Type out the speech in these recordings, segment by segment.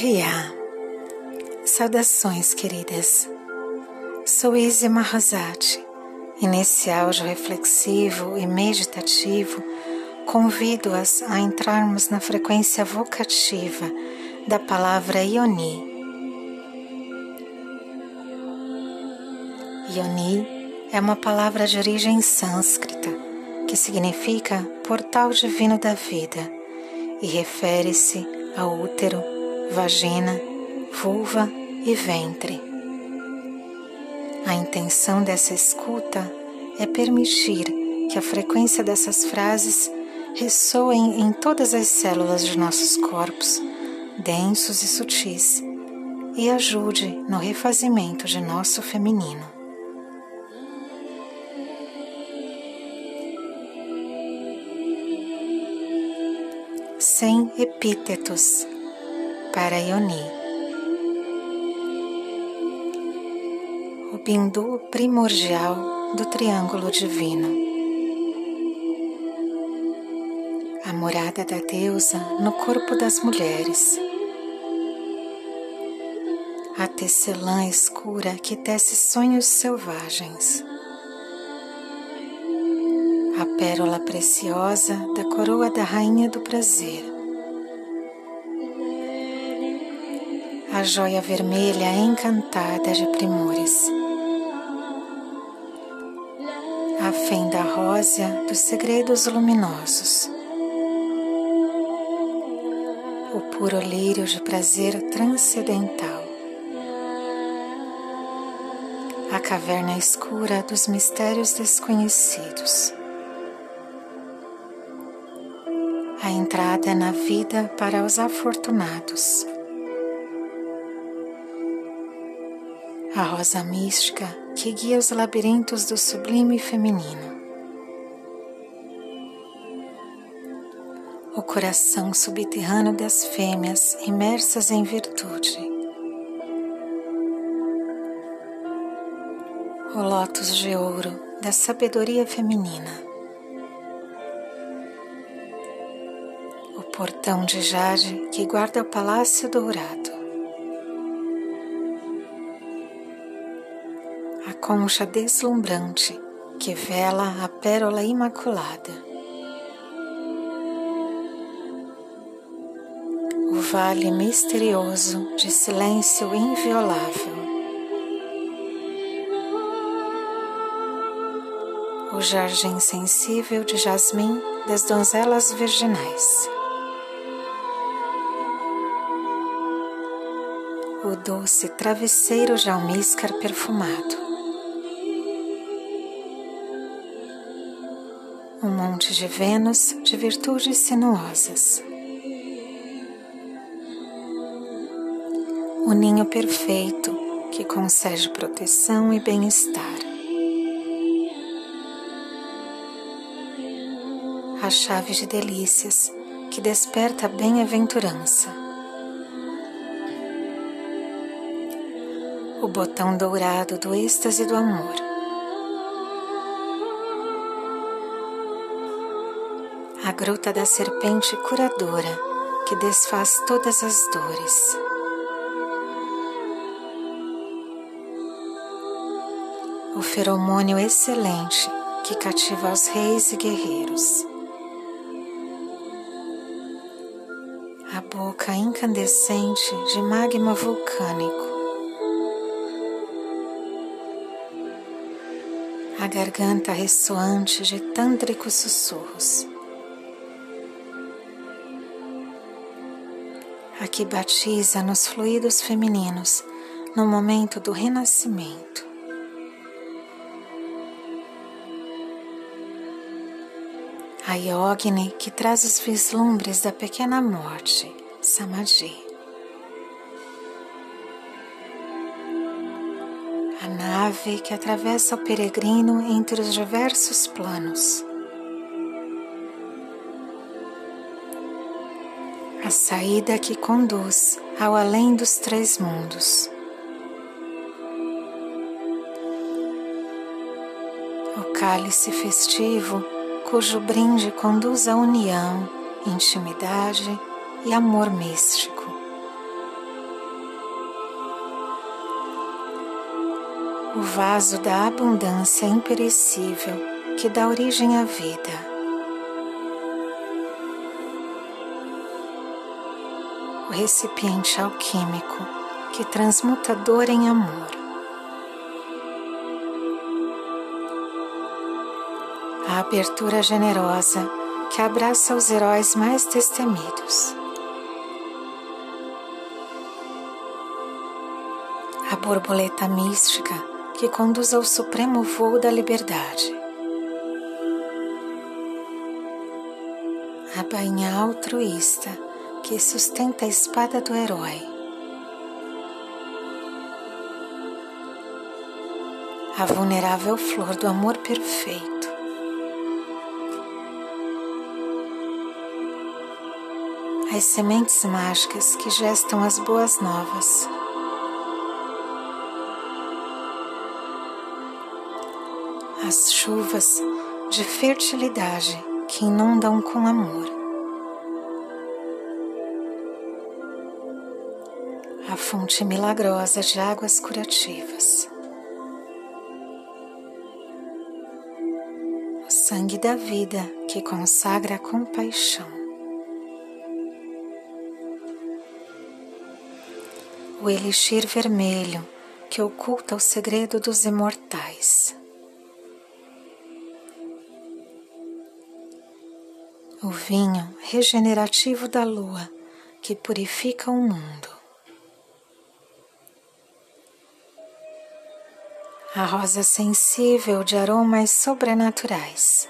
Ria. Saudações, queridas. Sou Izzy Mahazati e nesse áudio reflexivo e meditativo convido-as a entrarmos na frequência vocativa da palavra Ioni. Ioni é uma palavra de origem sânscrita que significa portal divino da vida e refere-se ao útero vagina, vulva e ventre. A intenção dessa escuta é permitir que a frequência dessas frases ressoem em todas as células de nossos corpos, densos e sutis, e ajude no refazimento de nosso feminino. Sem epítetos para Ioni. O bindu primordial do triângulo divino. A morada da deusa no corpo das mulheres. A tecelã escura que tece sonhos selvagens. A pérola preciosa da coroa da rainha do prazer a joia vermelha encantada de primores, a fenda rósea dos segredos luminosos, o puro lírio de prazer transcendental, a caverna escura dos mistérios desconhecidos. A entrada na vida para os afortunados. A rosa mística que guia os labirintos do sublime feminino. O coração subterrâneo das fêmeas imersas em virtude. O lótus de ouro da sabedoria feminina. O portão de jade que guarda o palácio dourado. Concha deslumbrante que vela a pérola imaculada. O vale misterioso de silêncio inviolável. O jardim sensível de jasmim das donzelas virginais. O doce travesseiro de almíscar perfumado. Um monte de Vênus de virtudes sinuosas. O ninho perfeito que concede proteção e bem-estar. A chave de delícias que desperta a bem-aventurança. O botão dourado do êxtase do amor a gruta da serpente curadora que desfaz todas as dores. O feromônio excelente que cativa os reis e guerreiros. A boca incandescente de magma vulcânico. A garganta ressoante de tântricos sussurros. Que batiza nos fluidos femininos no momento do renascimento. A Yogini que traz os vislumbres da pequena morte, Samadhi. A nave que atravessa o peregrino entre os diversos planos. a saída que conduz ao além dos três mundos. O cálice festivo, cujo brinde conduz à união, intimidade e amor místico. O vaso da abundância imperecível que dá origem à vida. O recipiente alquímico que transmuta dor em amor. A abertura generosa que abraça os heróis mais destemidos. A borboleta mística que conduz ao supremo voo da liberdade. A bainha altruísta que sustenta a espada do herói. A vulnerável flor do amor perfeito. as sementes mágicas que gestam as boas novas. As chuvas de fertilidade que inundam com amor. Fonte milagrosa de águas curativas. O sangue da vida que consagra a compaixão. o elixir vermelho que oculta o segredo dos imortais. O vinho regenerativo da lua que purifica o mundo. A rosa sensível de aromas sobrenaturais.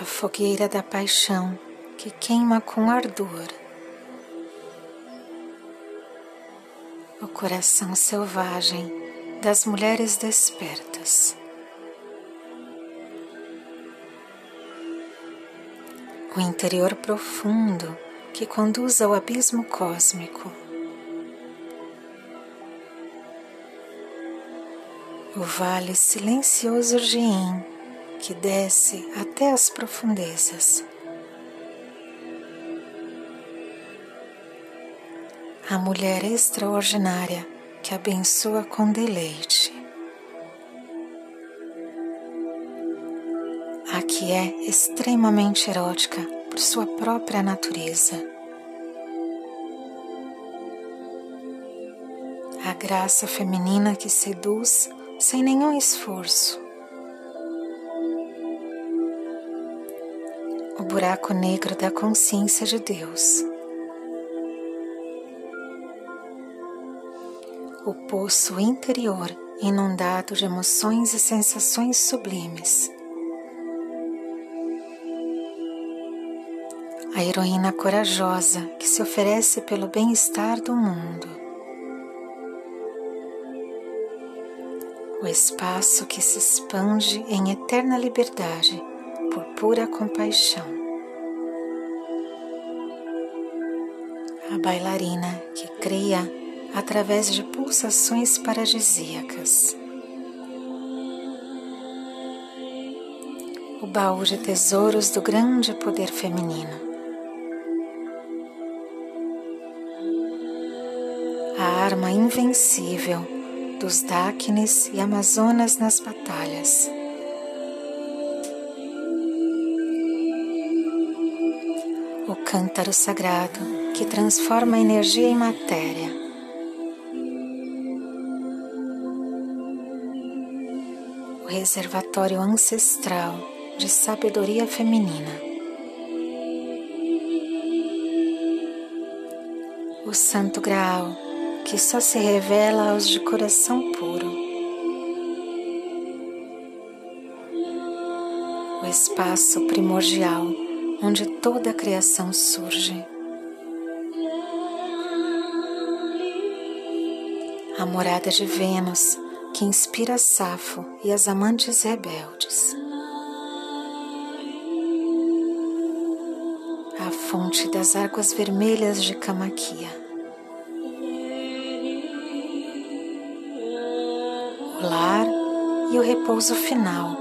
A fogueira da paixão que queima com ardor. O coração selvagem das mulheres despertas. O interior profundo que conduz ao abismo cósmico. O vale silencioso de que desce até as profundezas. a mulher extraordinária que abençoa com deleite. A que é extremamente erótica por sua própria natureza. A graça feminina que seduz sem nenhum esforço. O buraco negro da consciência de Deus. o poço interior inundado de emoções e sensações sublimes. A heroína corajosa que se oferece pelo bem-estar do mundo. Espaço que se expande em eterna liberdade por pura compaixão. A bailarina que cria através de pulsações paradisíacas. O baú de tesouros do grande poder feminino. A arma invencível dos Dáquines e Amazonas nas batalhas. O cântaro sagrado que transforma a energia em matéria. reservatório ancestral de sabedoria feminina. O Santo Graal que só se revela aos de coração puro. O espaço primordial onde toda a criação surge. A morada de Vênus que inspira Safo e as amantes rebeldes. A fonte das águas vermelhas de Camaquia. E o repouso final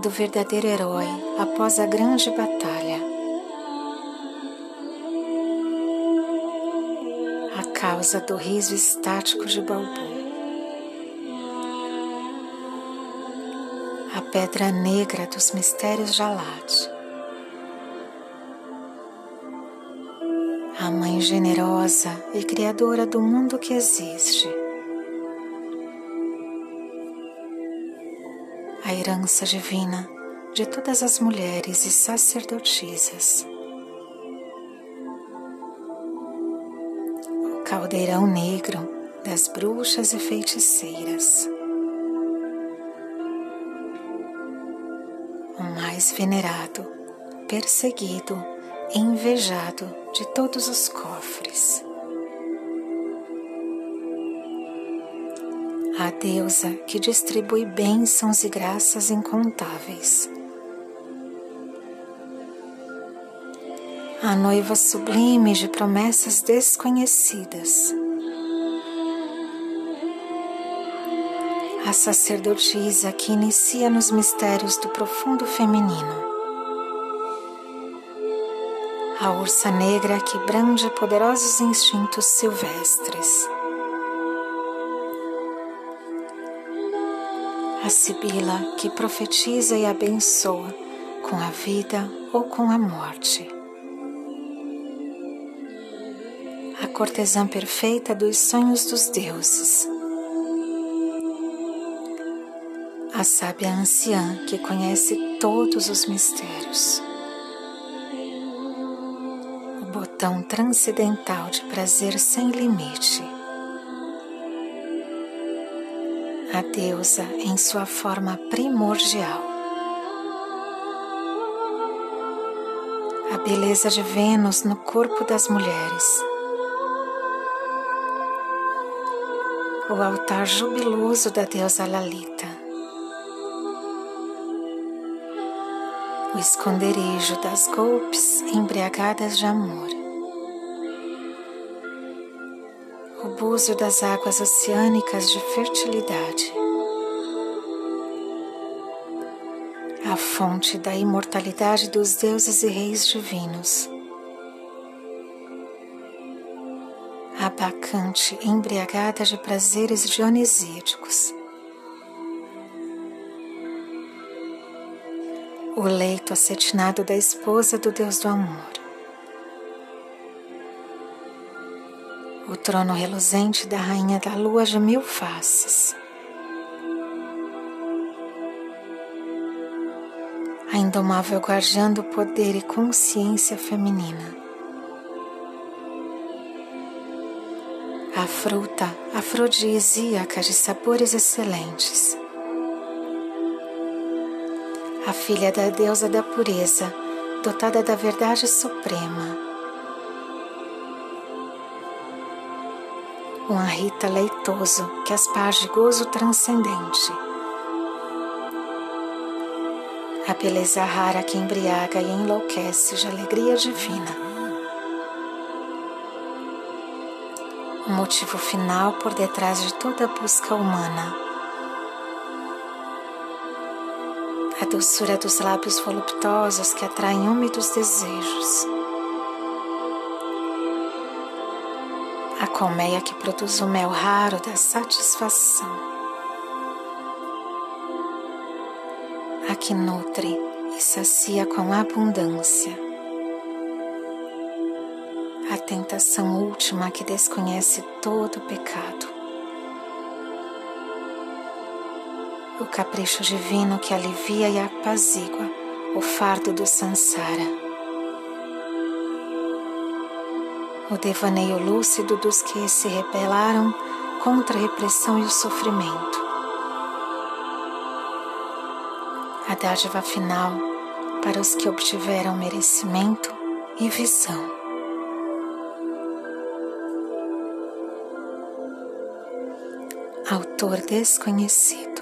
do verdadeiro herói após a grande batalha. A causa do riso estático de Balbu. A pedra negra dos mistérios de Alad. A mãe generosa e criadora do mundo que existe. A herança divina de todas as mulheres e sacerdotisas. O caldeirão negro das bruxas e feiticeiras. O mais venerado, perseguido e invejado de todos os cofres. A deusa que distribui bênçãos e graças incontáveis a noiva sublime de promessas desconhecidas. A sacerdotisa que inicia nos mistérios do profundo feminino. A ursa negra que brande poderosos instintos silvestres. A sibila que profetiza e abençoa com a vida ou com a morte. cortesã perfeita dos sonhos dos deuses. A sábia anciã que conhece todos os mistérios. O botão transcendental de prazer sem limite. A deusa em sua forma primordial. A beleza de Vênus no corpo das mulheres. O altar jubiloso da deusa Lalita, o esconderijo das golpes embriagadas de amor, o búzio das águas oceânicas de fertilidade, a fonte da imortalidade dos deuses e reis divinos a bacante embriagada de prazeres dionisíacos. O leito acetinado da esposa do Deus do amor. Trono reluzente da rainha da lua de mil faces. A indomável guardiã do poder e consciência feminina a fruta afrodisíaca de sabores excelentes. A filha da deusa da pureza, dotada da verdade suprema. Um arrita leitoso que asparge gozo transcendente. A beleza rara que embriaga e enlouquece de alegria divina. o motivo final por detrás de toda busca humana. A doçura dos lábios voluptuosos que atraem úmidos desejos. A colmeia que produz o mel raro da satisfação. A que nutre e sacia com abundância a tentação última que desconhece todo pecado. O capricho divino que alivia e apazigua o fardo do sansara. O devaneio lúcido dos que se rebelaram contra a repressão e o sofrimento. A dádiva final para os que obtiveram merecimento e visão. autor desconhecido.